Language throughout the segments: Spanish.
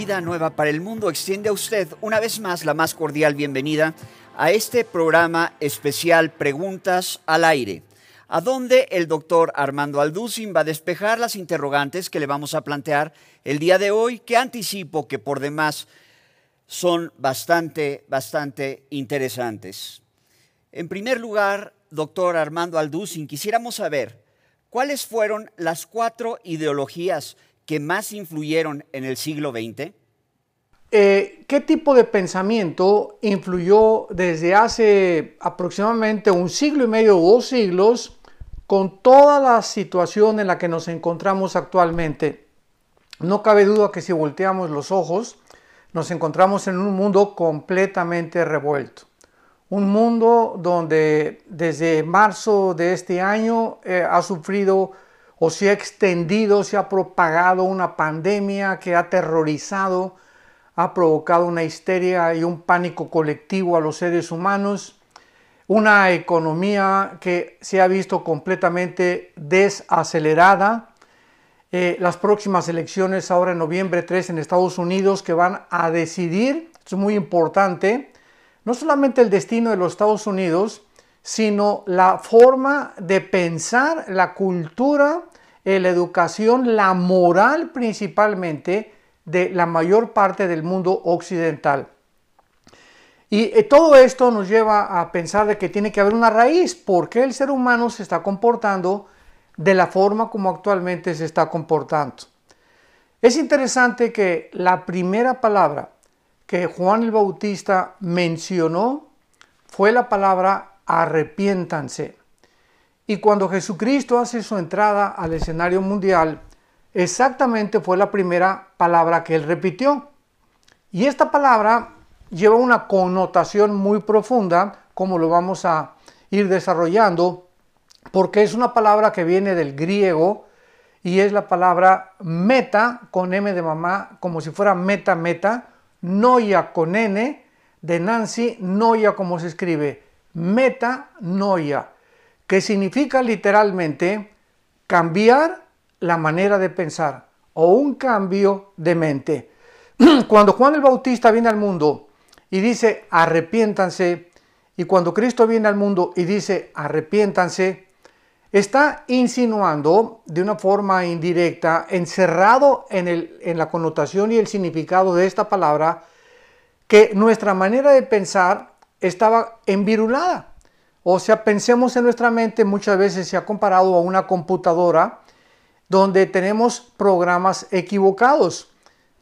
Vida Nueva para el Mundo extiende a usted una vez más la más cordial bienvenida a este programa especial Preguntas al Aire, a donde el doctor Armando Alducin va a despejar las interrogantes que le vamos a plantear el día de hoy, que anticipo que por demás son bastante, bastante interesantes. En primer lugar, doctor Armando Alducin, quisiéramos saber cuáles fueron las cuatro ideologías que más influyeron en el siglo XX? Eh, ¿Qué tipo de pensamiento influyó desde hace aproximadamente un siglo y medio o dos siglos con toda la situación en la que nos encontramos actualmente? No cabe duda que si volteamos los ojos, nos encontramos en un mundo completamente revuelto. Un mundo donde desde marzo de este año eh, ha sufrido o se ha extendido, se ha propagado una pandemia que ha aterrorizado, ha provocado una histeria y un pánico colectivo a los seres humanos, una economía que se ha visto completamente desacelerada, eh, las próximas elecciones ahora en noviembre 3 en Estados Unidos que van a decidir, es muy importante, no solamente el destino de los Estados Unidos, sino la forma de pensar, la cultura, eh, la educación, la moral principalmente de la mayor parte del mundo occidental. Y eh, todo esto nos lleva a pensar de que tiene que haber una raíz, porque el ser humano se está comportando de la forma como actualmente se está comportando. Es interesante que la primera palabra que Juan el Bautista mencionó fue la palabra arrepiéntanse. Y cuando Jesucristo hace su entrada al escenario mundial, exactamente fue la primera palabra que él repitió. Y esta palabra lleva una connotación muy profunda, como lo vamos a ir desarrollando, porque es una palabra que viene del griego y es la palabra meta con M de mamá, como si fuera meta meta, noia con N de Nancy, noia como se escribe, meta noia, que significa literalmente cambiar la manera de pensar o un cambio de mente. Cuando Juan el Bautista viene al mundo y dice arrepiéntanse, y cuando Cristo viene al mundo y dice arrepiéntanse, está insinuando de una forma indirecta, encerrado en, el, en la connotación y el significado de esta palabra, que nuestra manera de pensar estaba envirulada. O sea, pensemos en nuestra mente, muchas veces se ha comparado a una computadora donde tenemos programas equivocados.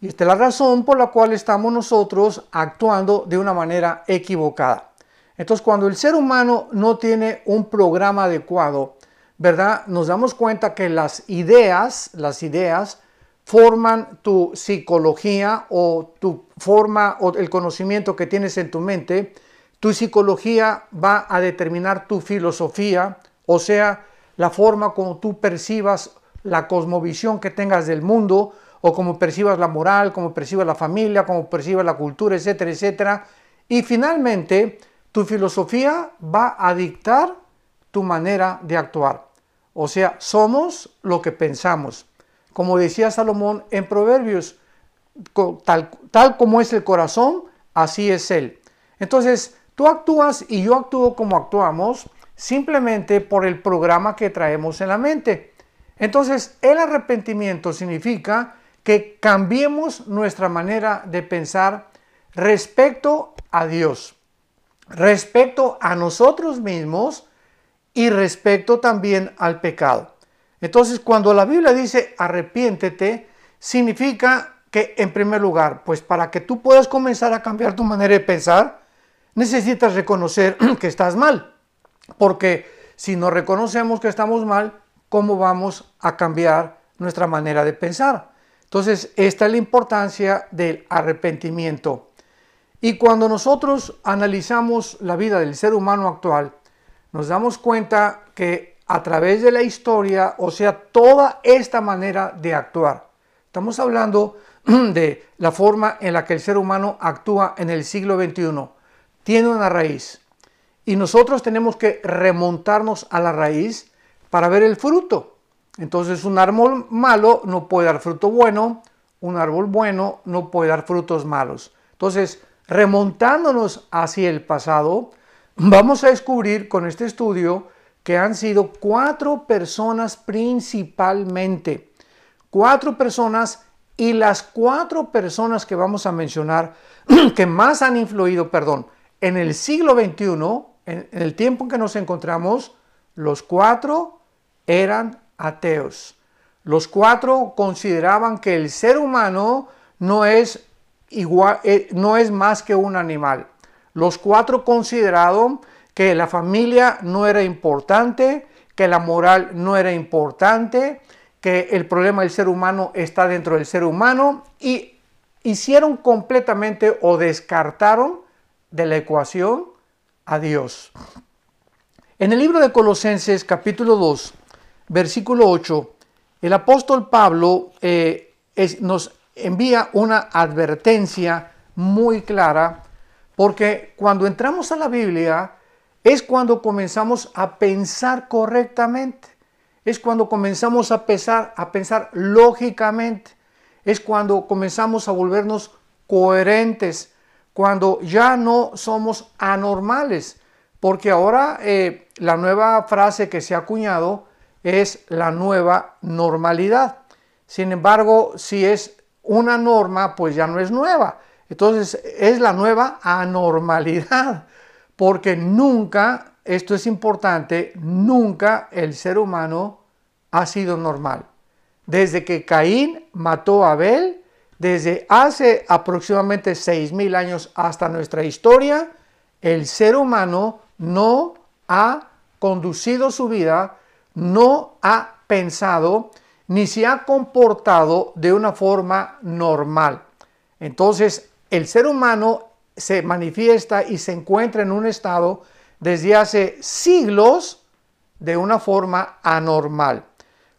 Y esta es la razón por la cual estamos nosotros actuando de una manera equivocada. Entonces, cuando el ser humano no tiene un programa adecuado, ¿verdad? Nos damos cuenta que las ideas, las ideas forman tu psicología o tu forma o el conocimiento que tienes en tu mente. Tu psicología va a determinar tu filosofía, o sea, la forma como tú percibas la cosmovisión que tengas del mundo, o como percibas la moral, como percibas la familia, como percibas la cultura, etcétera, etcétera. Y finalmente, tu filosofía va a dictar tu manera de actuar. O sea, somos lo que pensamos. Como decía Salomón en Proverbios, tal, tal como es el corazón, así es él. Entonces, tú actúas y yo actúo como actuamos simplemente por el programa que traemos en la mente. Entonces, el arrepentimiento significa que cambiemos nuestra manera de pensar respecto a Dios, respecto a nosotros mismos y respecto también al pecado. Entonces, cuando la Biblia dice arrepiéntete, significa que en primer lugar, pues para que tú puedas comenzar a cambiar tu manera de pensar, necesitas reconocer que estás mal. Porque si no reconocemos que estamos mal, ¿cómo vamos a cambiar nuestra manera de pensar? Entonces, esta es la importancia del arrepentimiento. Y cuando nosotros analizamos la vida del ser humano actual, nos damos cuenta que a través de la historia, o sea, toda esta manera de actuar, estamos hablando de la forma en la que el ser humano actúa en el siglo XXI, tiene una raíz. Y nosotros tenemos que remontarnos a la raíz para ver el fruto. Entonces un árbol malo no puede dar fruto bueno, un árbol bueno no puede dar frutos malos. Entonces, remontándonos hacia el pasado, vamos a descubrir con este estudio que han sido cuatro personas principalmente. Cuatro personas y las cuatro personas que vamos a mencionar que más han influido, perdón, en el siglo XXI, en, el tiempo en que nos encontramos, los cuatro eran ateos. Los cuatro consideraban que el ser humano no es, igual, eh, no es más que un animal. Los cuatro consideraron que la familia no era importante, que la moral no era importante, que el problema del ser humano está dentro del ser humano y hicieron completamente o descartaron de la ecuación a Dios. En el libro de Colosenses capítulo 2, versículo 8, el apóstol Pablo eh, nos envía una advertencia muy clara porque cuando entramos a la Biblia es cuando comenzamos a pensar correctamente, es cuando comenzamos a pensar, a pensar lógicamente, es cuando comenzamos a volvernos coherentes, cuando ya no somos anormales, porque ahora eh, la nueva frase que se ha acuñado es la nueva normalidad. Sin embargo, si es una norma, pues ya no es nueva. Entonces es la nueva anormalidad, porque nunca, esto es importante, nunca el ser humano ha sido normal. Desde que Caín mató a Abel, desde hace aproximadamente 6.000 años hasta nuestra historia, el ser humano no ha conducido su vida, no ha pensado, ni se ha comportado de una forma normal. Entonces, el ser humano se manifiesta y se encuentra en un estado desde hace siglos de una forma anormal.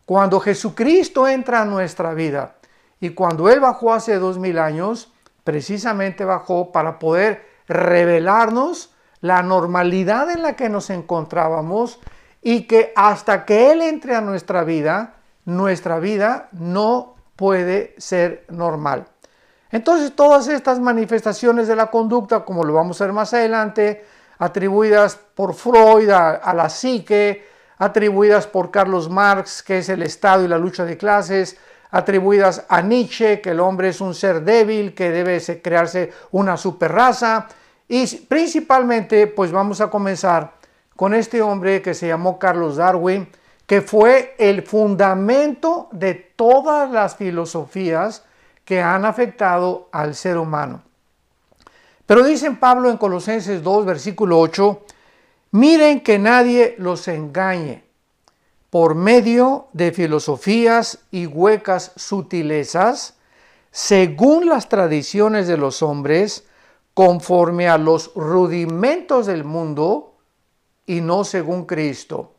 Cuando Jesucristo entra a nuestra vida, y cuando Él bajó hace dos mil años, precisamente bajó para poder revelarnos la normalidad en la que nos encontrábamos y que hasta que Él entre a nuestra vida, nuestra vida no puede ser normal. Entonces todas estas manifestaciones de la conducta, como lo vamos a ver más adelante, atribuidas por Freud a, a la psique, atribuidas por Carlos Marx, que es el Estado y la lucha de clases, atribuidas a Nietzsche, que el hombre es un ser débil, que debe crearse una superraza. Y principalmente, pues vamos a comenzar con este hombre que se llamó Carlos Darwin, que fue el fundamento de todas las filosofías que han afectado al ser humano. Pero dicen Pablo en Colosenses 2, versículo 8, miren que nadie los engañe por medio de filosofías y huecas sutilezas, según las tradiciones de los hombres, conforme a los rudimentos del mundo y no según Cristo.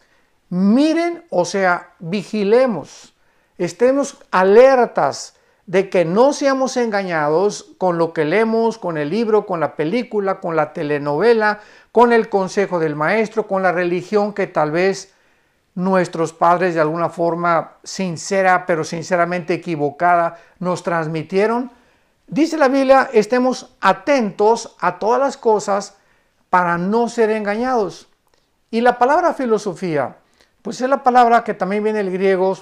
Miren, o sea, vigilemos, estemos alertas de que no seamos engañados con lo que leemos, con el libro, con la película, con la telenovela, con el consejo del maestro, con la religión que tal vez nuestros padres de alguna forma sincera, pero sinceramente equivocada, nos transmitieron. Dice la Biblia, estemos atentos a todas las cosas para no ser engañados. Y la palabra filosofía, pues es la palabra que también viene del griego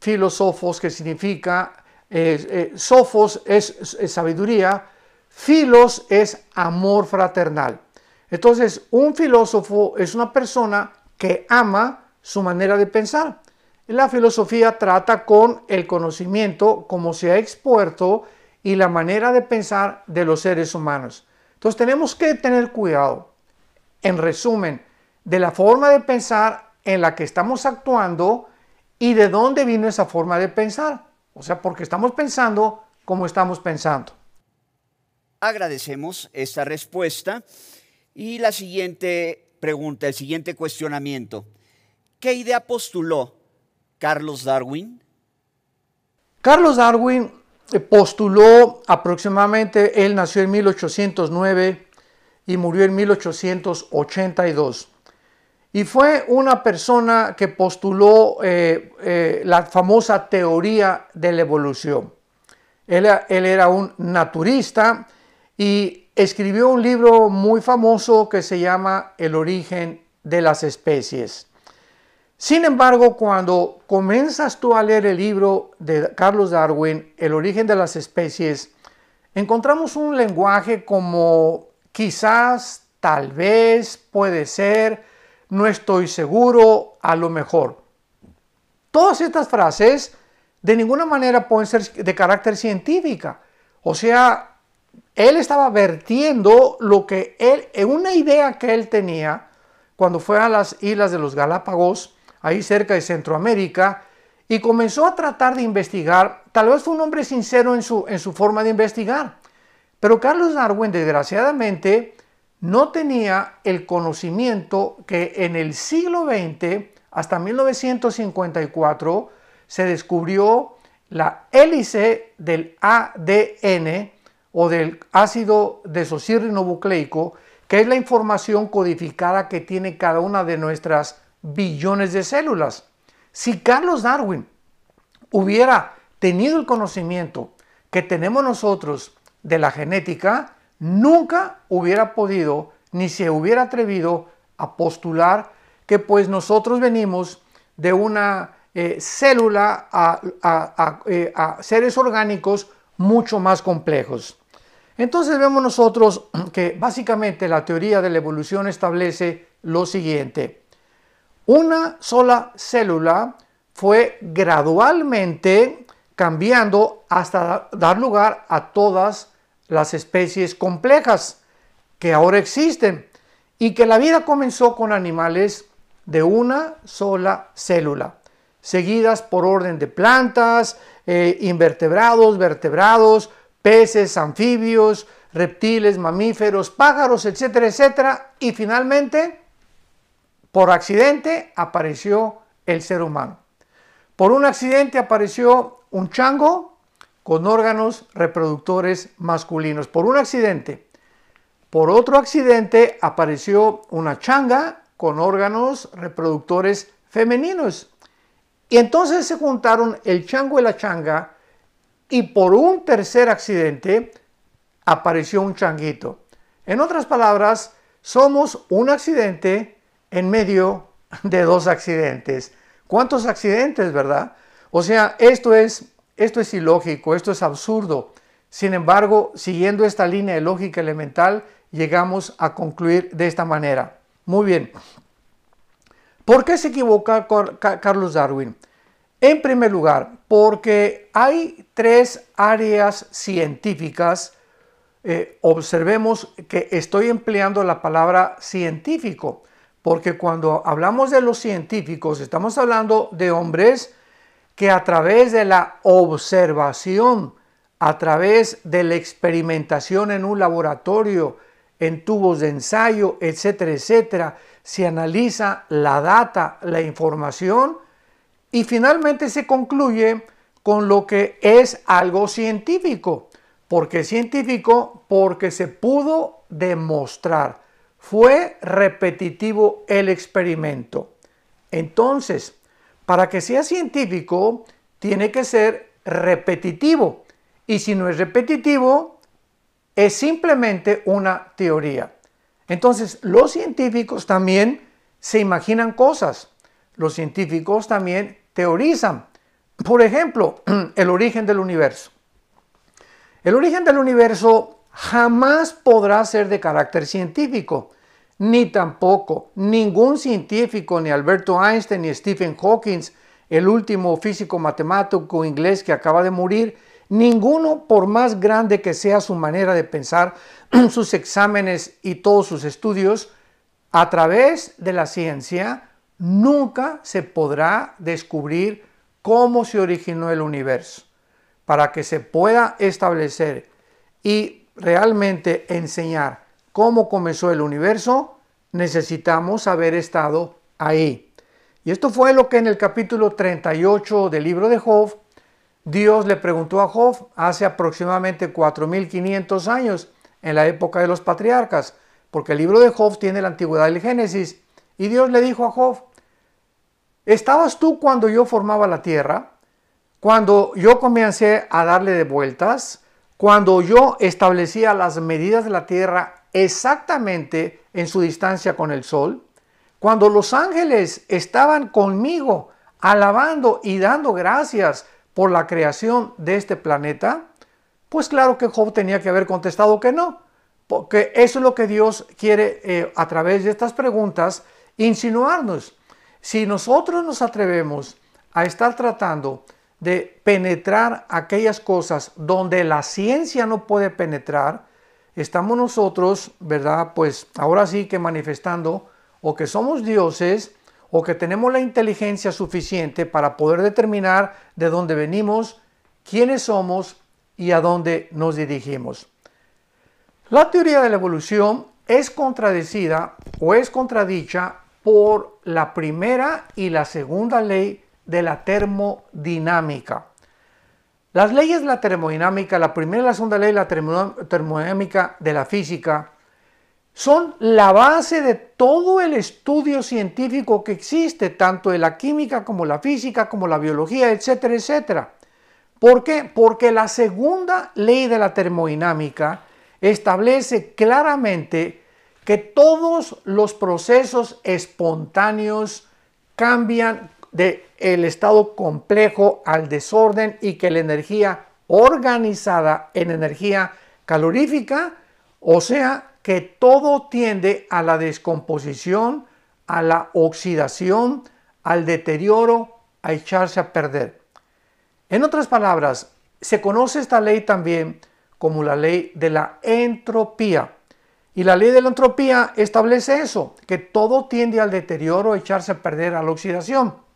filosofos, que significa, eh, sofos es, es sabiduría, filos es amor fraternal. Entonces, un filósofo es una persona que ama su manera de pensar. La filosofía trata con el conocimiento como se ha expuesto y la manera de pensar de los seres humanos. Entonces tenemos que tener cuidado, en resumen, de la forma de pensar en la que estamos actuando y de dónde vino esa forma de pensar. O sea, porque estamos pensando como estamos pensando. Agradecemos esta respuesta y la siguiente pregunta, el siguiente cuestionamiento. ¿Qué idea postuló Carlos Darwin? Carlos Darwin eh, postuló aproximadamente, él nació en 1809 y murió en 1882. Y fue una persona que postuló eh, eh, la famosa teoría de la evolución. Él, él era un naturista y escribió un libro muy famoso que se llama El origen de las especies. Sin embargo, cuando comienzas tú a leer el libro de Carlos Darwin, El origen de las especies, encontramos un lenguaje como quizás, tal vez, puede ser, no estoy seguro, a lo mejor. Todas estas frases de ninguna manera pueden ser de carácter científica. O sea, él estaba vertiendo lo que él, en una idea que él tenía cuando fue a las islas de los Galápagos, ahí cerca de Centroamérica, y comenzó a tratar de investigar. Tal vez fue un hombre sincero en su, en su forma de investigar. Pero Carlos Darwin, desgraciadamente, no tenía el conocimiento que en el siglo XX, hasta 1954, se descubrió la hélice del ADN o del ácido desoxirribonucleico, que es la información codificada que tiene cada una de nuestras billones de células. Si Carlos Darwin hubiera tenido el conocimiento que tenemos nosotros de la genética, nunca hubiera podido ni se hubiera atrevido a postular que pues nosotros venimos de una eh, célula eh, a seres orgánicos mucho más complejos. Entonces vemos nosotros que básicamente la teoría de la evolución establece lo siguiente. Una sola célula fue gradualmente cambiando hasta dar lugar a todas las especies complejas que ahora existen y que la vida comenzó con animales de una sola célula, seguidas por orden de plantas, eh, invertebrados, vertebrados, peces, anfibios, reptiles, mamíferos, pájaros, etcétera, etcétera, y finalmente, por accidente, apareció el ser humano. Por un accidente apareció un chango con órganos reproductores masculinos. Por un accidente. Por otro accidente apareció una changa con órganos reproductores femeninos. Y entonces se juntaron el chango y la changa y por un tercer accidente apareció un changuito. En otras palabras, somos un accidente en medio de dos accidentes. ¿Cuántos accidentes, verdad? O sea, esto es, esto es ilógico, esto es absurdo. Sin embargo, siguiendo esta línea de lógica elemental, llegamos a concluir de esta manera. Muy bien. ¿Por qué se equivoca Carlos Darwin? En primer lugar, porque hay tres áreas científicas. Eh, observemos que estoy empleando la palabra científico porque cuando hablamos de los científicos, estamos hablando de hombres que a través de la observación, a través de la experimentación en un laboratorio, en tubos de ensayo, etcétera, etcétera, se analiza la data, la información y finalmente se concluye con lo que es algo científico. ¿Por qué científico? Porque se pudo demostrar fue repetitivo el experimento. Entonces, para que sea científico, tiene que ser repetitivo. Y si no es repetitivo, es simplemente una teoría. Entonces, los científicos también se imaginan cosas. Los científicos también teorizan. Por ejemplo, el origen del universo. El origen del universo jamás podrá ser de carácter científico, ni tampoco ningún científico, ni Alberto Einstein, ni Stephen Hawking, el último físico matemático inglés que acaba de morir, ninguno, por más grande que sea su manera de pensar, sus exámenes y todos sus estudios, a través de la ciencia, nunca se podrá descubrir cómo se originó el universo. Para que se pueda establecer y realmente enseñar cómo comenzó el universo, necesitamos haber estado ahí. Y esto fue lo que en el capítulo 38 del libro de Job, Dios le preguntó a Job hace aproximadamente 4500 años, en la época de los patriarcas, porque el libro de Job tiene la antigüedad del Génesis. Y Dios le dijo a Job, ¿estabas tú cuando yo formaba la tierra? cuando yo comencé a darle de vueltas, cuando yo establecía las medidas de la Tierra exactamente en su distancia con el Sol, cuando los ángeles estaban conmigo alabando y dando gracias por la creación de este planeta, pues claro que Job tenía que haber contestado que no, porque eso es lo que Dios quiere eh, a través de estas preguntas insinuarnos. Si nosotros nos atrevemos a estar tratando de penetrar aquellas cosas donde la ciencia no puede penetrar, estamos nosotros, ¿verdad? Pues ahora sí que manifestando o que somos dioses o que tenemos la inteligencia suficiente para poder determinar de dónde venimos, quiénes somos y a dónde nos dirigimos. La teoría de la evolución es contradecida o es contradicha por la primera y la segunda ley de la termodinámica. Las leyes de la termodinámica, la primera y la segunda ley de la termodinámica de la física, son la base de todo el estudio científico que existe, tanto de la química como la física, como la biología, etcétera, etcétera. ¿Por qué? Porque la segunda ley de la termodinámica establece claramente que todos los procesos espontáneos cambian del el estado complejo al desorden y que la energía organizada en energía calorífica, o sea, que todo tiende a la descomposición, a la oxidación, al deterioro, a echarse a perder. En otras palabras, se conoce esta ley también como la ley de la entropía. Y la ley de la entropía establece eso, que todo tiende al deterioro, a echarse a perder, a la oxidación.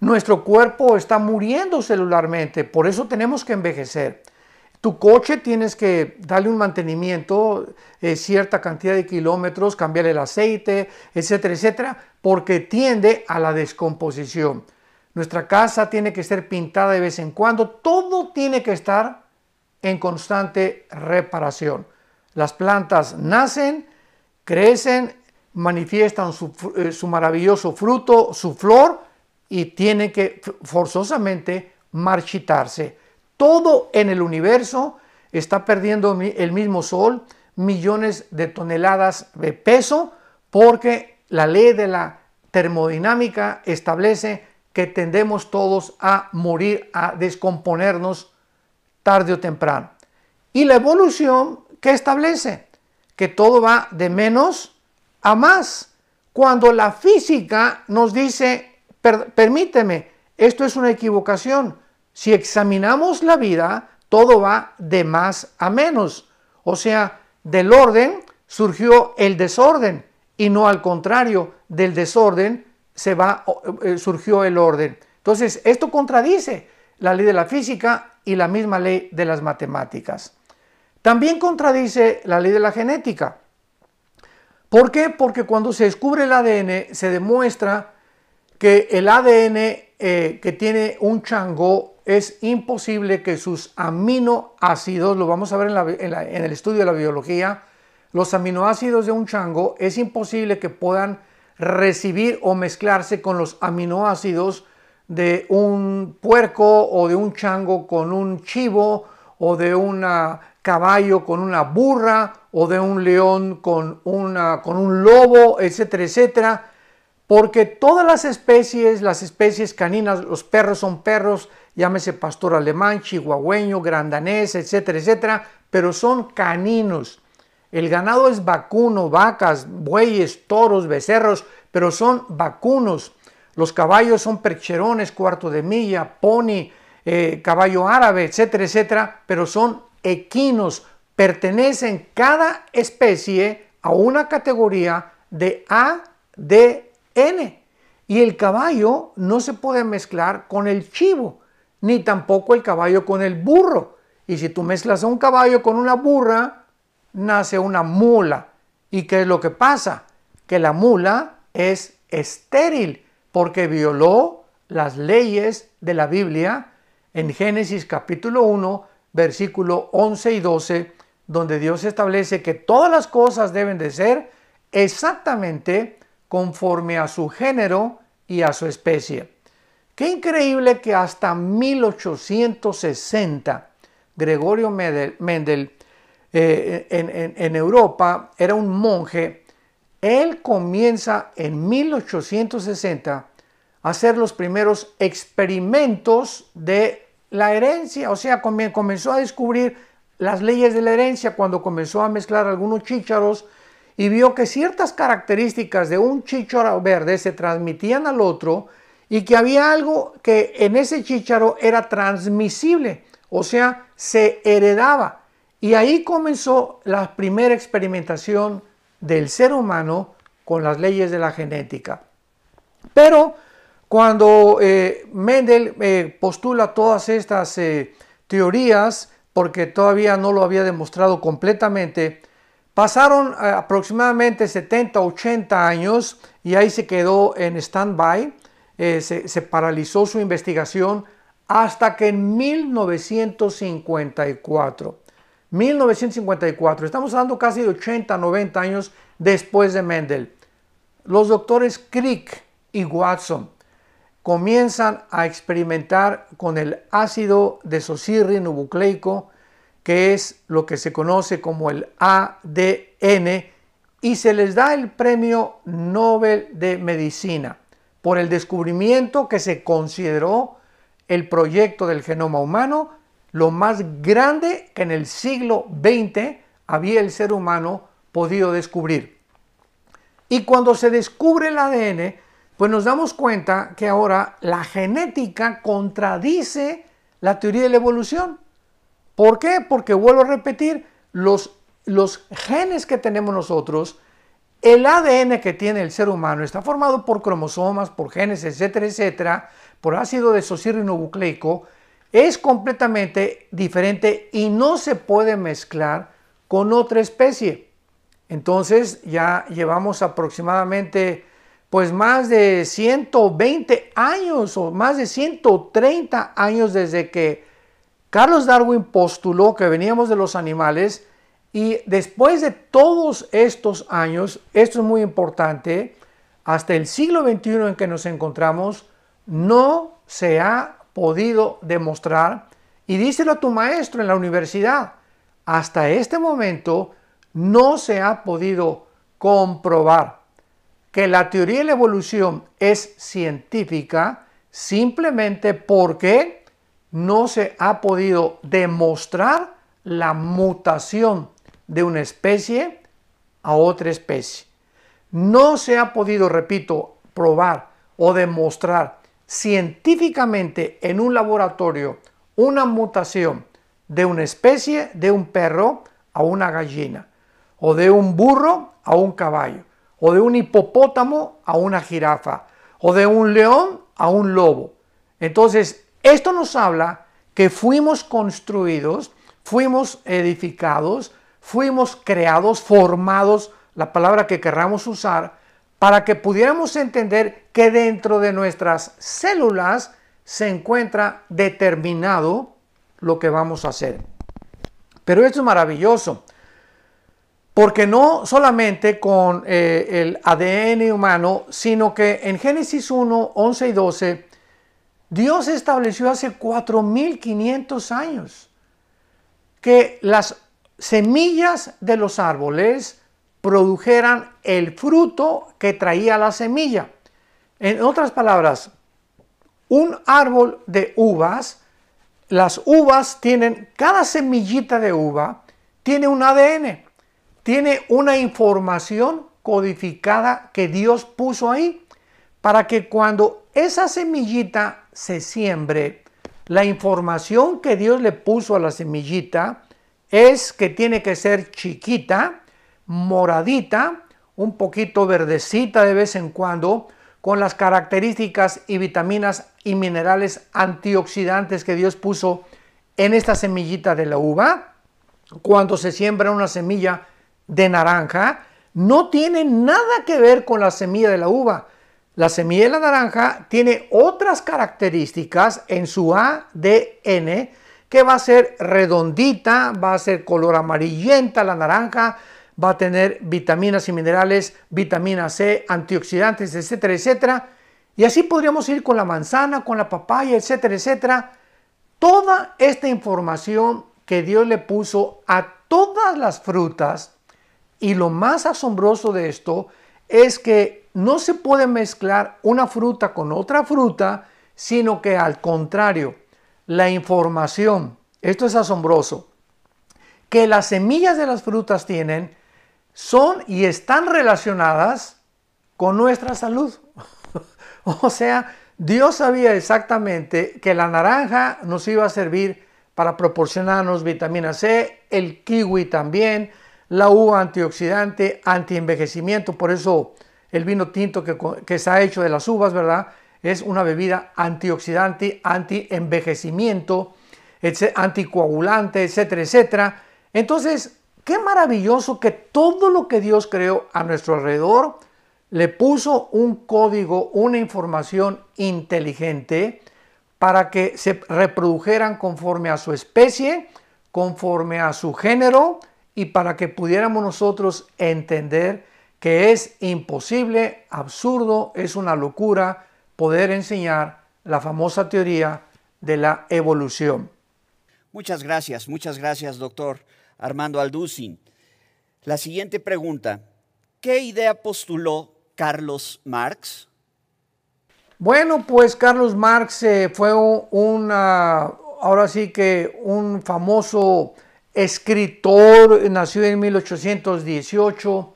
Nuestro cuerpo está muriendo celularmente, por eso tenemos que envejecer. Tu coche tienes que darle un mantenimiento, eh, cierta cantidad de kilómetros, cambiar el aceite, etcétera, etcétera, porque tiende a la descomposición. Nuestra casa tiene que ser pintada de vez en cuando, todo tiene que estar en constante reparación. Las plantas nacen, crecen, manifiestan su, eh, su maravilloso fruto, su flor, y tiene que forzosamente marchitarse. Todo en el universo está perdiendo el mismo sol, millones de toneladas de peso, porque la ley de la termodinámica establece que tendemos todos a morir, a descomponernos tarde o temprano. Y la evolución, ¿qué establece? Que todo va de menos a más. Cuando la física nos dice permíteme, esto es una equivocación. Si examinamos la vida, todo va de más a menos. O sea, del orden surgió el desorden y no al contrario, del desorden se va, eh, surgió el orden. Entonces, esto contradice la ley de la física y la misma ley de las matemáticas. También contradice la ley de la genética. ¿Por qué? Porque cuando se descubre el ADN se demuestra que el ADN eh, que tiene un chango es imposible que sus aminoácidos, lo vamos a ver en, el estudio de la biología, los aminoácidos de un chango es imposible que puedan recibir o mezclarse con los aminoácidos de un puerco o de un chango con un chivo o de un caballo con una burra o de un león con, con un lobo, etcétera, etcétera porque todas las especies, las especies caninas, los perros son perros, llámese pastor alemán, chihuahueño, grandanés, etcétera, etcétera, pero son caninos. El ganado es vacuno, vacas, bueyes, toros, becerros, pero son vacunos. Los caballos son percherones, cuarto de milla, pony, eh, caballo árabe, etcétera, etcétera, pero son equinos. Pertenecen cada especie a una categoría de A, D, Y el caballo no se puede mezclar con el chivo, ni tampoco el caballo con el burro. Y si tú mezclas a un caballo con una burra, nace una mula. ¿Y qué es lo que pasa? Que la mula es estéril porque violó las leyes de la Biblia en Génesis capítulo 1, versículo 11 y 12, donde Dios establece que todas las cosas deben de ser exactamente conforme a su género y a su especie. Qué increíble que hasta 1860 Gregorio Mendel, eh, en, Europa era un monje. Él comienza en 1860 a hacer los primeros experimentos de la herencia. O sea, comenzó a descubrir las leyes de la herencia cuando comenzó a mezclar algunos chícharos y vio que ciertas características de un chícharo verde se transmitían al otro y que había algo que en ese chícharo era transmisible, o sea, se heredaba. Y ahí comenzó la primera experimentación del ser humano con las leyes de la genética. Pero cuando eh, Mendel eh, postula todas estas eh, teorías, porque todavía no lo había demostrado completamente, Pasaron eh, aproximadamente 70, 80 años y ahí se quedó en stand-by, eh, se, paralizó su investigación hasta que en 1954, 1954, estamos hablando casi de 80, 90 años después de Mendel, los doctores Crick y Watson comienzan a experimentar con el ácido desoxirribonucleico que es lo que se conoce como el ADN, y se les da el premio Nobel de Medicina por el descubrimiento que se consideró el proyecto del genoma humano lo más grande que en el siglo XX había el ser humano podido descubrir. Y cuando se descubre el ADN, pues nos damos cuenta que ahora la genética contradice la teoría de la evolución. ¿Por qué? Porque vuelvo a repetir, los, los genes que tenemos nosotros, el ADN que tiene el ser humano está formado por cromosomas, por genes, etcétera, etcétera, por ácido desoxirribonucleico, es completamente diferente y no se puede mezclar con otra especie. Entonces ya llevamos aproximadamente pues más de 120 años o más de 130 años desde que Carlos Darwin postuló que veníamos de los animales y después de todos estos años, esto es muy importante, hasta el siglo XXI en que nos encontramos, no se ha podido demostrar, y díselo a tu maestro en la universidad, hasta este momento no se ha podido comprobar que la teoría de la evolución es científica simplemente porque no se ha podido demostrar la mutación de una especie a otra especie. No se ha podido, repito, probar o demostrar científicamente en un laboratorio una mutación de una especie de un perro a una gallina, o de un burro a un caballo, o de un hipopótamo a una jirafa, o de un león a un lobo. Entonces, esto nos habla que fuimos construidos, fuimos edificados, fuimos creados, formados, la palabra que querramos usar, para que pudiéramos entender que dentro de nuestras células se encuentra determinado lo que vamos a hacer. Pero esto es maravilloso, porque no solamente con eh, el ADN humano, sino que en Génesis 1, 11 y 12, Dios estableció hace 4.500 años que las semillas de los árboles produjeran el fruto que traía la semilla. En otras palabras, un árbol de uvas, las uvas tienen, cada semillita de uva tiene un ADN, tiene una información codificada que Dios puso ahí para que cuando esa semillita se siembre, la información que Dios le puso a la semillita es que tiene que ser chiquita, moradita, un poquito verdecita de vez en cuando, con las características y vitaminas y minerales antioxidantes que Dios puso en esta semillita de la uva. Cuando se siembra una semilla de naranja, no tiene nada que ver con la semilla de la uva la semilla de la naranja tiene otras características en su ADN que va a ser redondita, va a ser color amarillenta la naranja, va a tener vitaminas y minerales, vitamina C, antioxidantes, etcétera, etcétera. Y así podríamos ir con la manzana, con la papaya, etcétera, etcétera. Toda esta información que Dios le puso a todas las frutas, y lo más asombroso de esto es que no se puede mezclar una fruta con otra fruta, sino que al contrario, la información, esto es asombroso, que las semillas de las frutas tienen son y están relacionadas con nuestra salud. o sea, Dios sabía exactamente que la naranja nos iba a servir para proporcionarnos vitamina C, el kiwi también, la uva antioxidante, antienvejecimiento, por eso el vino tinto que, que se ha hecho de las uvas, ¿verdad? Es una bebida antioxidante, antienvejecimiento, anticoagulante, etcétera, etcétera. Entonces, qué maravilloso que todo lo que Dios creó a nuestro alrededor le puso un código, una información inteligente para que se reprodujeran conforme a su especie, conforme a su género y para que pudiéramos nosotros entender que es imposible, absurdo, es una locura poder enseñar la famosa teoría de la evolución. Muchas gracias, muchas gracias, doctor Armando Alducin. La siguiente pregunta, ¿qué idea postuló Carlos Marx? Bueno, pues Carlos Marx eh, fue un, ahora sí que un famoso escritor, nació en 1818,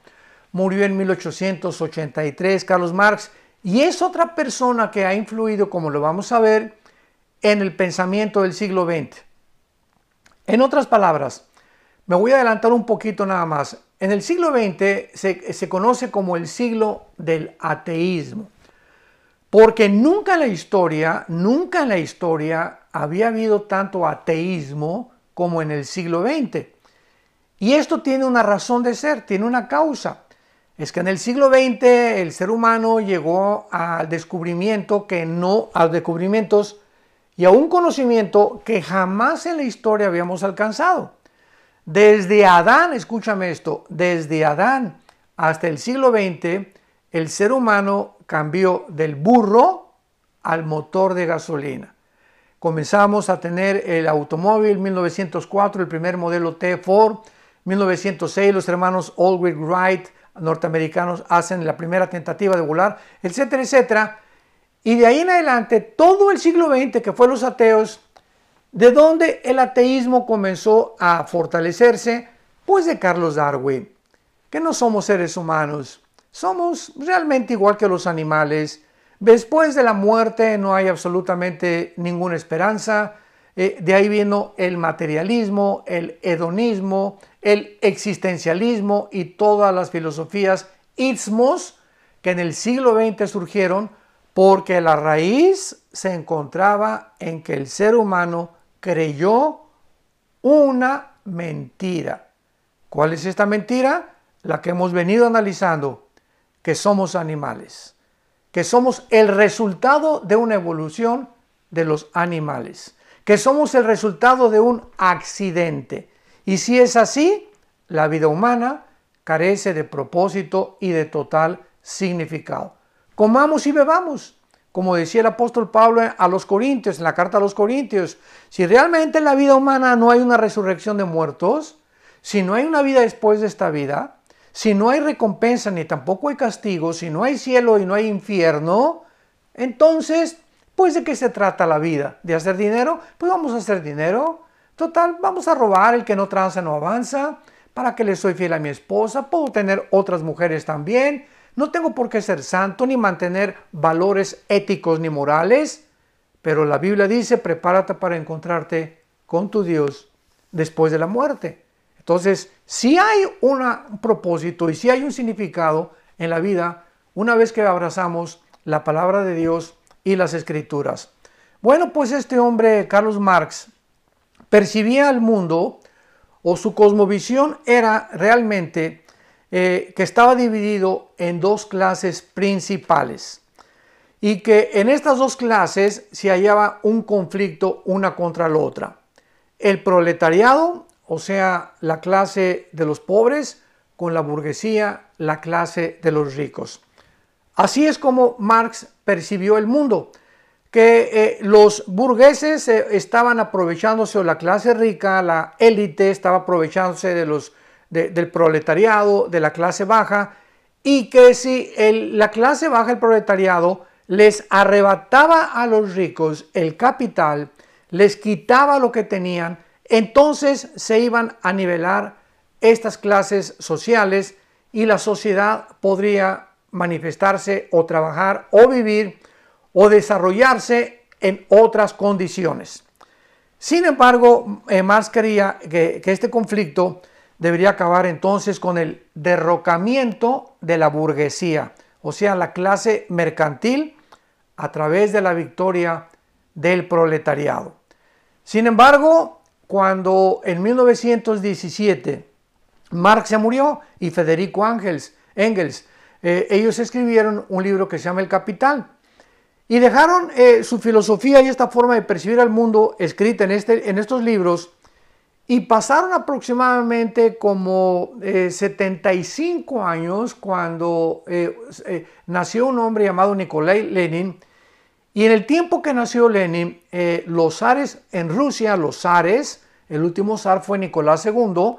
murió en 1883, Carlos Marx, y es otra persona que ha influido, como lo vamos a ver, en el pensamiento del siglo XX. En otras palabras, me voy a adelantar un poquito nada más. En el siglo XX se, se conoce como el siglo del ateísmo, porque nunca en la historia, nunca en la historia había habido tanto ateísmo como en el siglo XX. Y esto tiene una razón de ser, tiene una causa. Es que en el siglo XX el ser humano llegó al descubrimiento que no, a descubrimientos y a un conocimiento que jamás en la historia habíamos alcanzado. Desde Adán, escúchame esto, desde Adán hasta el siglo XX, el ser humano cambió del burro al motor de gasolina. Comenzamos a tener el automóvil 1904, el primer modelo T Ford, 1906 los hermanos Ulrich Wright norteamericanos hacen la primera tentativa de volar, etcétera, etcétera. Y de ahí en adelante, todo el siglo XX, que fue los ateos, ¿de dónde el ateísmo comenzó a fortalecerse? Pues de Carlos Darwin, que no somos seres humanos, somos realmente igual que los animales. Después de la muerte no hay absolutamente ninguna esperanza. Eh, de ahí vino el materialismo, el hedonismo, el existencialismo y todas las filosofías ismos que en el siglo XX surgieron porque la raíz se encontraba en que el ser humano creyó una mentira. ¿Cuál es esta mentira? La que hemos venido analizando, que somos animales, que somos el resultado de una evolución de los animales, que somos el resultado de un accidente. Y si es así, la vida humana carece de propósito y de total significado. Comamos y bebamos, como decía el apóstol Pablo a los Corintios, en la carta a los Corintios. Si realmente en la vida humana no hay una resurrección de muertos, si no hay una vida después de esta vida, si no hay recompensa ni tampoco hay castigo, si no hay cielo y no hay infierno, entonces, pues de qué se trata la vida? ¿De hacer dinero? Pues vamos a hacer dinero. Total, vamos a robar, el que no tranza no avanza. ¿Para que le soy fiel a mi esposa? Puedo tener otras mujeres también. No tengo por qué ser santo ni mantener valores éticos ni morales. Pero la Biblia dice, prepárate para encontrarte con tu Dios después de la muerte. Entonces, si hay un propósito y si hay un significado en la vida una vez que abrazamos la palabra de Dios y las escrituras. Bueno, pues este hombre, Carlos Marx, percibía al mundo o su cosmovisión era realmente eh, que estaba dividido en dos clases principales y que en estas dos clases se hallaba un conflicto una contra la otra. El proletariado, o sea, la clase de los pobres, con la burguesía, la clase de los ricos. Así es como Marx percibió el mundo, que eh, los burgueses eh, estaban aprovechándose, o la clase rica, la élite estaba aprovechándose de los, del proletariado, de la clase baja, y que si la clase baja, el proletariado, les arrebataba a los ricos el capital, les quitaba lo que tenían, entonces se iban a nivelar estas clases sociales y la sociedad podría manifestarse o trabajar o vivir o desarrollarse en otras condiciones. Sin embargo, eh, Marx quería que, este conflicto debería acabar entonces con el derrocamiento de la burguesía, o sea, la clase mercantil, a través de la victoria del proletariado. Sin embargo, cuando en 1917 Marx se murió y Federico Engels, Engels eh, ellos escribieron un libro que se llama El Capital y dejaron eh, su filosofía y esta forma de percibir al mundo escrita en, este, en estos libros y pasaron aproximadamente como 75 eh, años cuando nació un hombre llamado Nikolai Lenin y en el tiempo que nació Lenin, los zares en Rusia, los zares, el último zar fue Nicolás II,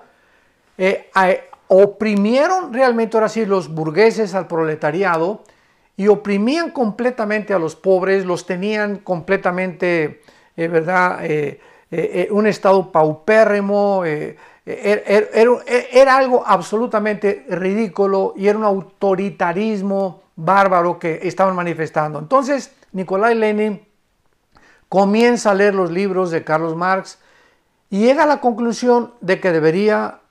eh, oprimieron realmente ahora sí los burgueses al proletariado y oprimían completamente a los pobres, los tenían completamente, eh, ¿verdad? Eh, un estado paupérrimo, er, er, er, era, algo absolutamente ridículo y era un autoritarismo bárbaro que estaban manifestando. Entonces, Nicolai Lenin comienza a leer los libros de Carlos Marx y llega a la conclusión de que debería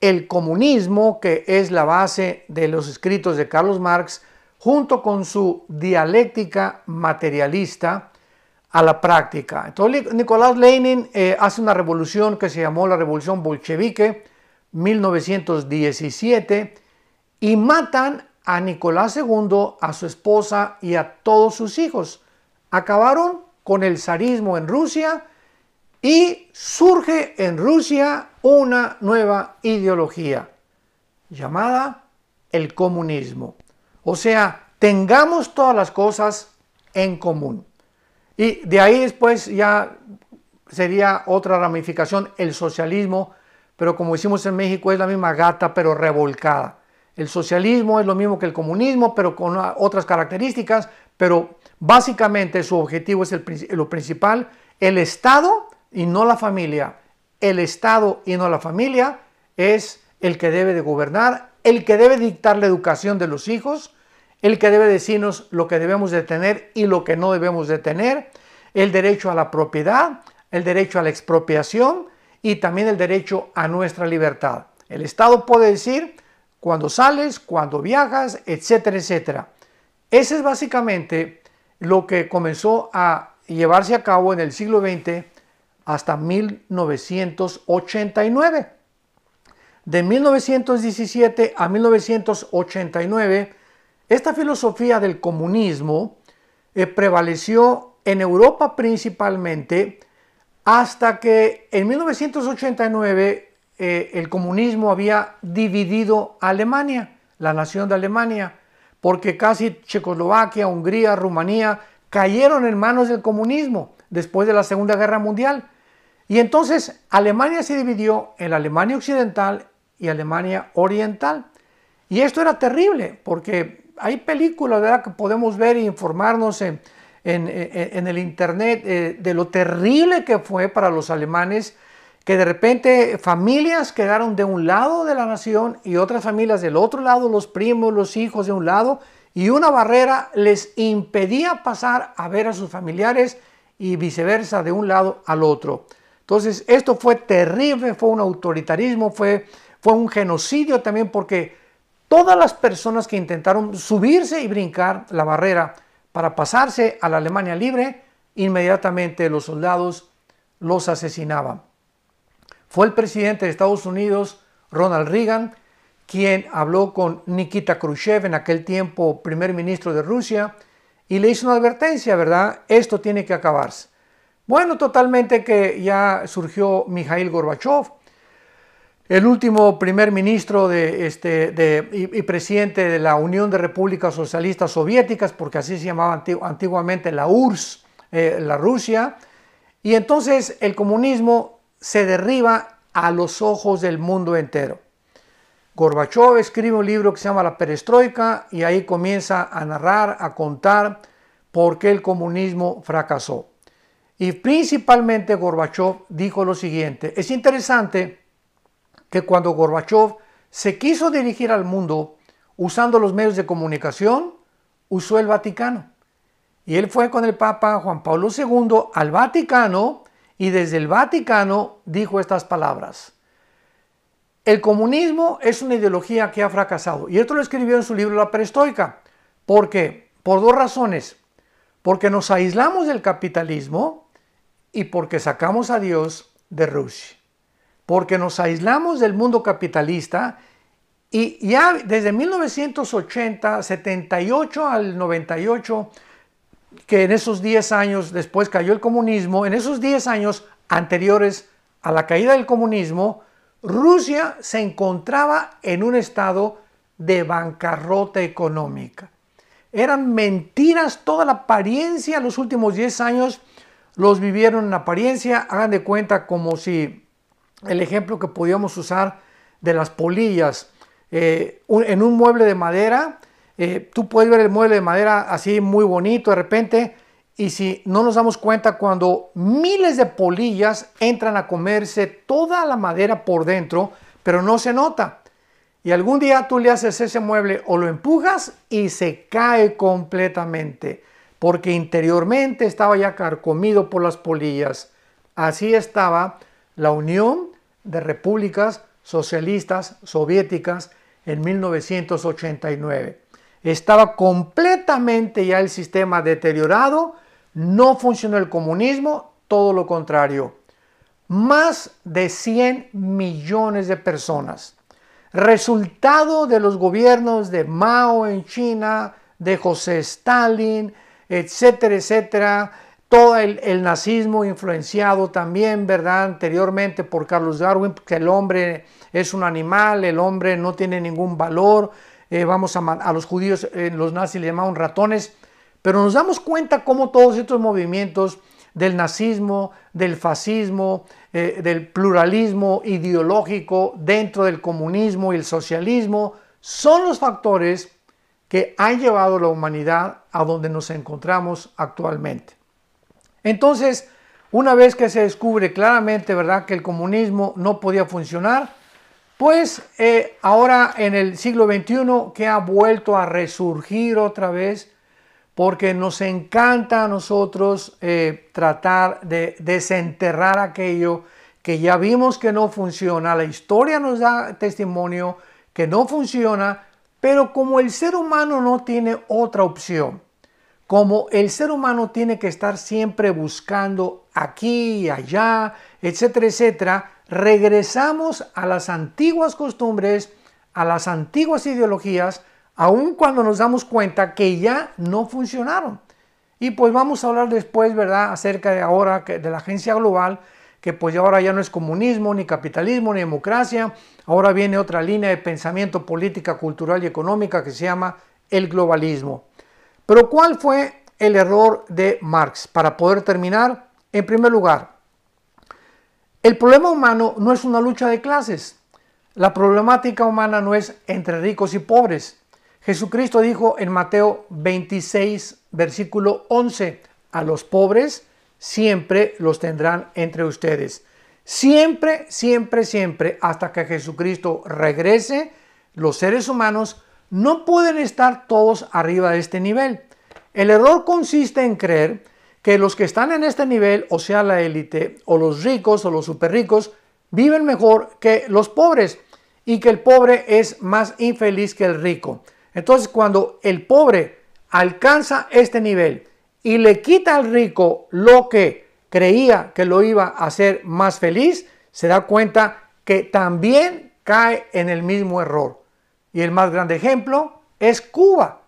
el comunismo, que es la base de los escritos de Carlos Marx, junto con su dialéctica materialista a la práctica. Entonces Nicolás Lenin eh, hace una revolución que se llamó la Revolución Bolchevique, 1917, y matan a Nicolás II, a su esposa y a todos sus hijos. Acabaron con el zarismo en Rusia y surge en Rusia una nueva ideología llamada el comunismo. O sea, tengamos todas las cosas en común. Y de ahí después ya sería otra ramificación, el socialismo, pero como decimos en México es la misma gata pero revolcada. El socialismo es lo mismo que el comunismo, pero con otras características, pero básicamente su objetivo es lo principal, el Estado y no la familia, el Estado y no la familia es el que debe de gobernar, el que debe dictar la educación de los hijos, el que debe decirnos lo que debemos de tener y lo que no debemos de tener, el derecho a la propiedad, el derecho a la expropiación y también el derecho a nuestra libertad. El Estado puede decir cuando sales, cuando viajas, etcétera, etcétera. Ese es básicamente lo que comenzó a llevarse a cabo en el siglo XX hasta 1989. De 1917 a 1989, esta filosofía del comunismo eh, prevaleció en Europa principalmente hasta que en 1989 eh, el comunismo había dividido a Alemania, la nación de Alemania, porque casi Checoslovaquia, Hungría, Rumanía cayeron en manos del comunismo después de la Segunda Guerra Mundial. Y entonces Alemania se dividió en la Alemania Occidental y Alemania Oriental. Y esto era terrible, porque hay películas ¿verdad? que podemos ver e informarnos en, el Internet eh, de lo terrible que fue para los alemanes, que de repente familias quedaron de un lado de la nación y otras familias del otro lado, los primos, los hijos de un lado, y una barrera les impedía pasar a ver a sus familiares y viceversa de un lado al otro. Entonces, esto fue terrible, fue un autoritarismo, fue, fue un genocidio también porque todas las personas que intentaron subirse y brincar la barrera para pasarse a la Alemania libre, inmediatamente los soldados los asesinaban. Fue el presidente de Estados Unidos, Ronald Reagan, quien habló con Nikita Khrushchev, en aquel tiempo primer ministro de Rusia, y le hizo una advertencia, ¿verdad? Esto tiene que acabarse. Bueno, totalmente que ya surgió Mikhail Gorbachev, el último primer ministro este, y, presidente de la Unión de Repúblicas Socialistas Soviéticas, porque así se llamaba antiguamente la URSS, eh, la Rusia, y entonces el comunismo se derriba a los ojos del mundo entero. Gorbachev escribe un libro que se llama La Perestroika y ahí comienza a narrar, a contar por qué el comunismo fracasó. Y principalmente Gorbachev dijo lo siguiente, es interesante que cuando Gorbachev se quiso dirigir al mundo usando los medios de comunicación, usó el Vaticano. Y él fue con el Papa Juan Pablo II al Vaticano y desde el Vaticano dijo estas palabras. El comunismo es una ideología que ha fracasado. Y esto lo escribió en su libro La Perestroika. ¿Por qué? Por dos razones. Porque nos aislamos del capitalismo y porque sacamos a Dios de Rusia porque nos aislamos del mundo capitalista y ya desde 1980, 78 al 98, que en esos 10 años después cayó el comunismo, en esos 10 años anteriores a la caída del comunismo, Rusia se encontraba en un estado de bancarrota económica. Eran mentiras toda la apariencia, los últimos 10 años los vivieron en apariencia, hagan de cuenta como si el ejemplo que podíamos usar de las polillas. Eh, en un mueble de madera, eh, tú puedes ver el mueble de madera así muy bonito de repente, y si no nos damos cuenta cuando miles de polillas entran a comerse toda la madera por dentro, pero no se nota. Y algún día tú le haces ese mueble o lo empujas y se cae completamente, porque interiormente estaba ya carcomido por las polillas. Así estaba la unión de repúblicas socialistas soviéticas en 1989. Estaba completamente ya el sistema deteriorado, no funcionó el comunismo, todo lo contrario. Más de 100 millones de personas. Resultado de los gobiernos de Mao en China, de José Stalin, etcétera, etcétera, todo el, nazismo influenciado también, ¿verdad? Anteriormente por Carlos Darwin, que el hombre es un animal, el hombre no tiene ningún valor, eh, vamos a, a, los judíos, eh, los nazis le llamaban ratones, pero nos damos cuenta cómo todos estos movimientos del nazismo, del fascismo, eh, del pluralismo ideológico dentro del comunismo y el socialismo, son los factores que han llevado a la humanidad a donde nos encontramos actualmente. Entonces, una vez que se descubre claramente, ¿verdad?, que el comunismo no podía funcionar, pues eh, ahora en el siglo XXI que ha vuelto a resurgir otra vez, porque nos encanta a nosotros eh, tratar de desenterrar aquello que ya vimos que no funciona, la historia nos da testimonio que no funciona, pero como el ser humano no tiene otra opción, como el ser humano tiene que estar siempre buscando aquí allá, etcétera, etcétera, regresamos a las antiguas costumbres, a las antiguas ideologías, aun cuando nos damos cuenta que ya no funcionaron. Y pues vamos a hablar después, ¿verdad?, acerca de ahora de la agencia global, que pues ahora ya no es comunismo, ni capitalismo, ni democracia, ahora viene otra línea de pensamiento política, cultural y económica que se llama el globalismo. Pero ¿cuál fue el error de Marx? Para poder terminar, en primer lugar, el problema humano no es una lucha de clases. La problemática humana no es entre ricos y pobres. Jesucristo dijo en Mateo 26, versículo 11, a los pobres siempre los tendrán entre ustedes. Siempre, siempre, siempre, hasta que Jesucristo regrese, los seres humanos no pueden estar todos arriba de este nivel. El error consiste en creer que los que están en este nivel, o sea, la élite, o los ricos, o los super ricos, viven mejor que los pobres y que el pobre es más infeliz que el rico. Entonces, cuando el pobre alcanza este nivel y le quita al rico lo que creía que lo iba a hacer más feliz, se da cuenta que también cae en el mismo error. Y el más grande ejemplo es Cuba.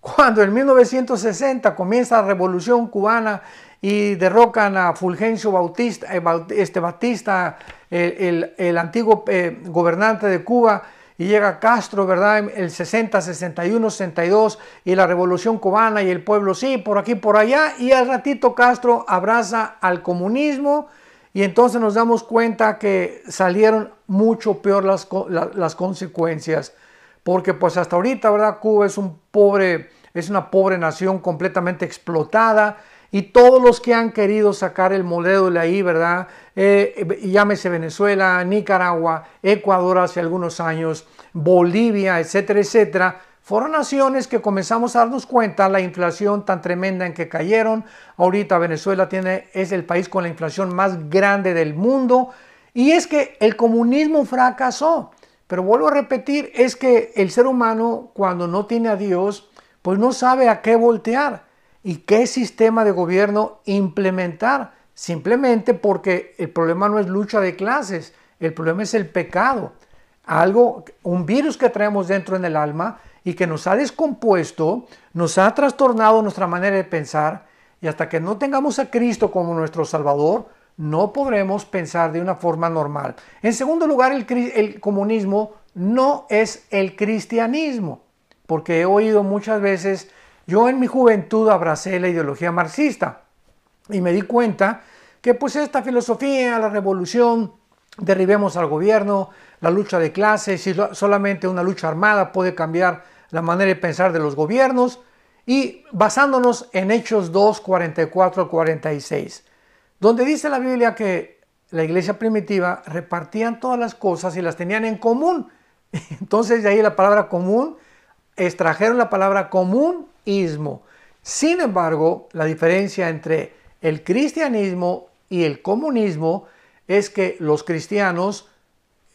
Cuando en 1960 comienza la revolución cubana y derrocan a Fulgencio Bautista, eh, este Batista, el, antiguo eh, gobernante de Cuba, y llega Castro, ¿verdad? El 60, 61, 62 y la revolución cubana y el pueblo sí, por aquí, por allá. Y al ratito Castro abraza al comunismo y entonces nos damos cuenta que salieron mucho peor las, las consecuencias. Porque pues hasta ahorita, ¿verdad? Cuba es un pobre, es una pobre nación completamente explotada y todos los que han querido sacar el modelo de ahí, ¿verdad? Eh, llámese Venezuela, Nicaragua, Ecuador hace algunos años, Bolivia, etcétera, etcétera, fueron naciones que comenzamos a darnos cuenta la inflación tan tremenda en que cayeron. Ahorita Venezuela tiene, es el país con la inflación más grande del mundo. Y es que el comunismo fracasó. Pero vuelvo a repetir, es que el ser humano cuando no tiene a Dios, pues no sabe a qué voltear y qué sistema de gobierno implementar, simplemente porque el problema no es lucha de clases, el problema es el pecado, algo, un virus que traemos dentro en el alma y que nos ha descompuesto, nos ha trastornado nuestra manera de pensar y hasta que no tengamos a Cristo como nuestro Salvador, no podremos pensar de una forma normal. En segundo lugar, el, comunismo no es el cristianismo, porque he oído muchas veces yo en mi juventud abracé la ideología marxista y me di cuenta que pues esta filosofía, la revolución, derribemos al gobierno, la lucha de clases y solamente una lucha armada puede cambiar la manera de pensar de los gobiernos y basándonos en Hechos 2, 44 46, donde dice la Biblia que la iglesia primitiva repartían todas las cosas y las tenían en común. Entonces de ahí la palabra común, extrajeron la palabra común sin embargo, la diferencia entre el cristianismo y el comunismo es que los cristianos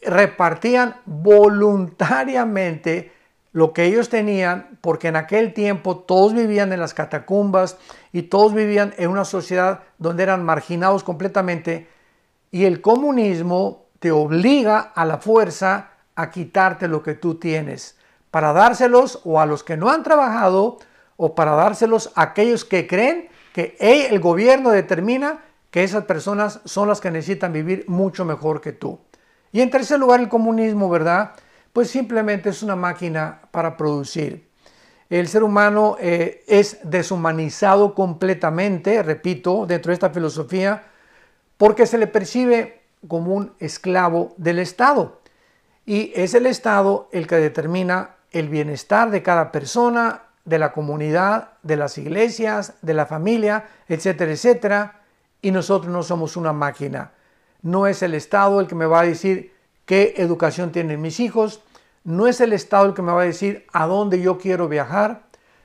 repartían voluntariamente lo que ellos tenían, porque en aquel tiempo todos vivían en las catacumbas y todos vivían en una sociedad donde eran marginados completamente, y el comunismo te obliga a la fuerza a quitarte lo que tú tienes, para dárselos o a los que no han trabajado o para dárselos a aquellos que creen que el gobierno determina que esas personas son las que necesitan vivir mucho mejor que tú. Y en tercer lugar, el comunismo, ¿verdad? Pues simplemente es una máquina para producir. El ser humano eh, es deshumanizado completamente, repito, dentro de esta filosofía, porque se le percibe como un esclavo del Estado. Y es el Estado el que determina el bienestar de cada persona, de la comunidad, de las iglesias, de la familia, etcétera, etcétera. Y nosotros no somos una máquina. No es el Estado el que me va a decir qué educación tienen mis hijos. No es el Estado el que me va a decir a dónde yo quiero viajar.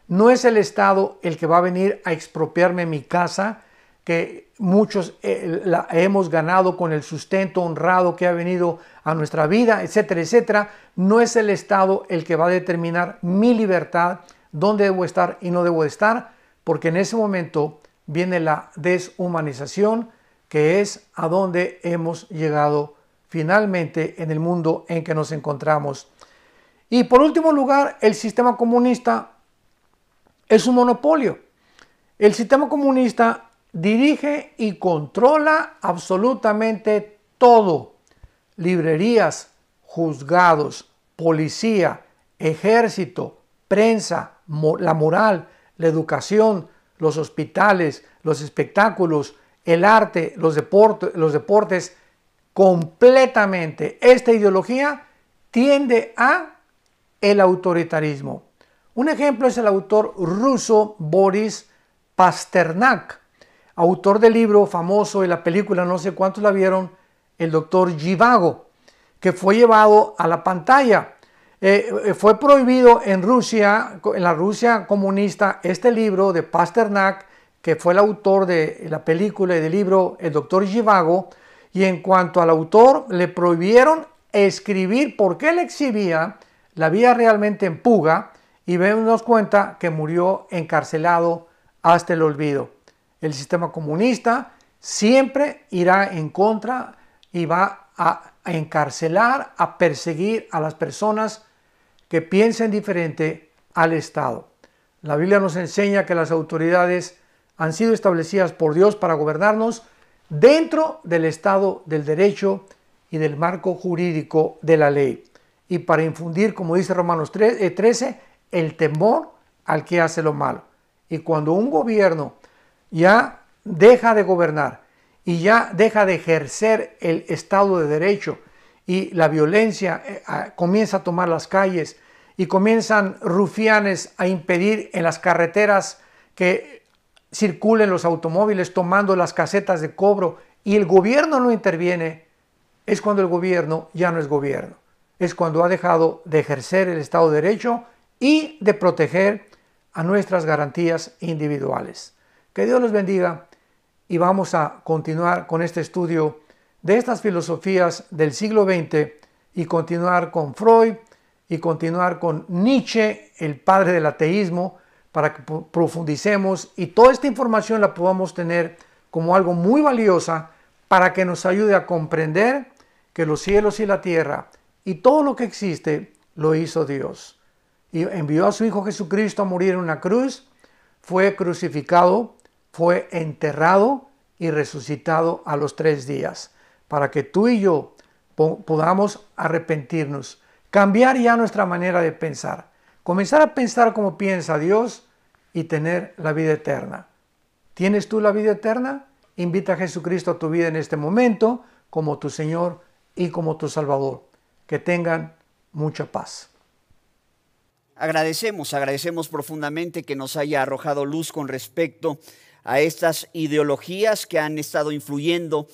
No es el Estado el que va a venir a expropiarme mi casa, que muchos eh, la hemos ganado con el sustento honrado que ha venido a nuestra vida, etcétera, etcétera. No es el Estado el que va a determinar mi libertad, dónde debo estar y no debo estar, porque en ese momento viene la deshumanización, que es a donde hemos llegado finalmente en el mundo en que nos encontramos. Y por último lugar, el sistema comunista es un monopolio. El sistema comunista dirige y controla absolutamente todo. Librerías, juzgados, policía, ejército, prensa, la moral, la educación, los hospitales, los espectáculos, el arte, los, deportes, los deportes, completamente. Esta ideología tiende a el autoritarismo. Un ejemplo es el autor ruso Boris Pasternak, autor del libro famoso y la película, no sé cuántos la vieron, El doctor Givago, que fue llevado a la pantalla eh, eh, fue prohibido en Rusia, en la Rusia comunista, este libro de Pasternak, que fue el autor de la película y del libro El doctor Givago, y en cuanto al autor, le prohibieron escribir porque él exhibía la vida realmente en puga y vemos cuenta que murió encarcelado hasta el olvido. El sistema comunista siempre irá en contra y va a encarcelar, a perseguir a las personas que piensen diferente al Estado. La Biblia nos enseña que las autoridades han sido establecidas por Dios para gobernarnos dentro del Estado del Derecho y del marco jurídico de la ley. Y para infundir, como dice Romanos 13, eh, el temor al que hace lo malo. Y cuando un gobierno ya deja de gobernar y ya deja de ejercer el Estado de Derecho y la violencia eh, comienza a tomar las calles y comienzan rufianes a impedir en las carreteras que circulen los automóviles tomando las casetas de cobro y el gobierno no interviene, es cuando el gobierno ya no es gobierno. Es cuando ha dejado de ejercer el Estado de Derecho y de proteger a nuestras garantías individuales. Que Dios los bendiga y vamos a continuar con este estudio de estas filosofías del siglo XX y continuar con Freud y continuar con Nietzsche, el padre del ateísmo, para que profundicemos y toda esta información la podamos tener como algo muy valiosa para que nos ayude a comprender que los cielos y la tierra y todo lo que existe lo hizo Dios. Y envió a su Hijo Jesucristo a morir en una cruz, fue crucificado, fue enterrado y resucitado a los tres días, para que tú y yo podamos arrepentirnos, cambiar ya nuestra manera de pensar, comenzar a pensar como piensa Dios y tener la vida eterna. ¿Tienes tú la vida eterna? Invita a Jesucristo a tu vida en este momento como tu Señor y como tu Salvador. Que tengan mucha paz. Agradecemos, agradecemos profundamente que nos haya arrojado luz con respecto a estas ideologías que han estado influyendo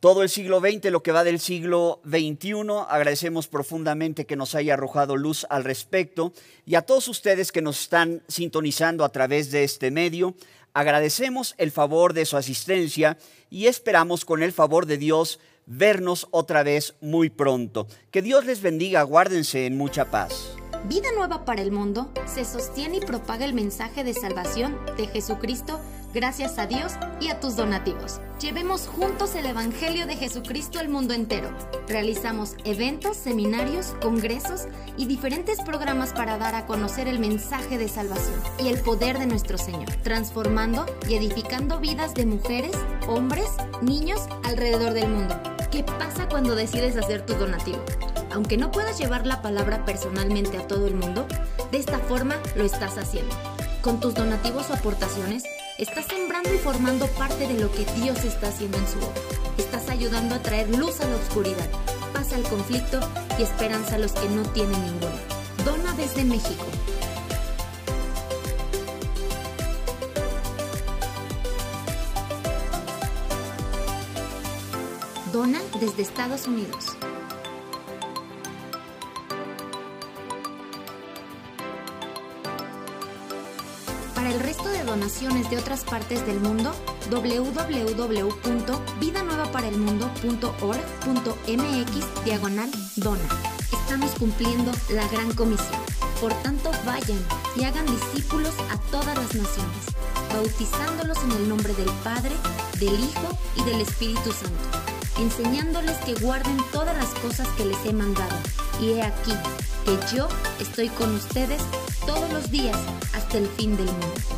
todo el siglo XX, lo que va del siglo XXI. Agradecemos profundamente que nos haya arrojado luz al respecto y a todos ustedes que nos están sintonizando a través de este medio. Agradecemos el favor de su asistencia y esperamos con el favor de Dios vernos otra vez muy pronto. Que Dios les bendiga, guárdense en mucha paz. Vida Nueva para el Mundo se sostiene y propaga el mensaje de salvación de Jesucristo gracias a Dios y a tus donativos. Llevemos juntos el Evangelio de Jesucristo al mundo entero. Realizamos eventos, seminarios, congresos y diferentes programas para dar a conocer el mensaje de salvación y el poder de nuestro Señor, transformando y edificando vidas de mujeres, hombres, niños alrededor del mundo. ¿Qué pasa cuando decides hacer tu donativo? Aunque no puedas llevar la palabra personalmente a todo el mundo, de esta forma lo estás haciendo. Con tus donativos o aportaciones, estás sembrando y formando parte de lo que Dios está haciendo en su obra. Estás ayudando a traer luz a la oscuridad, paz al conflicto y esperanza a los que no tienen ninguna. Dona desde México. Dona desde Estados Unidos. Donaciones de otras partes del mundo, www.vidanuevaparaelmundo.org.mx diagonal dona. Estamos cumpliendo la gran comisión. Por tanto, vayan y hagan discípulos a todas las naciones, bautizándolos en el nombre del Padre, del Hijo y del Espíritu Santo, enseñándoles que guarden todas las cosas que les he mandado. Y he aquí que yo estoy con ustedes todos los días hasta el fin del mundo.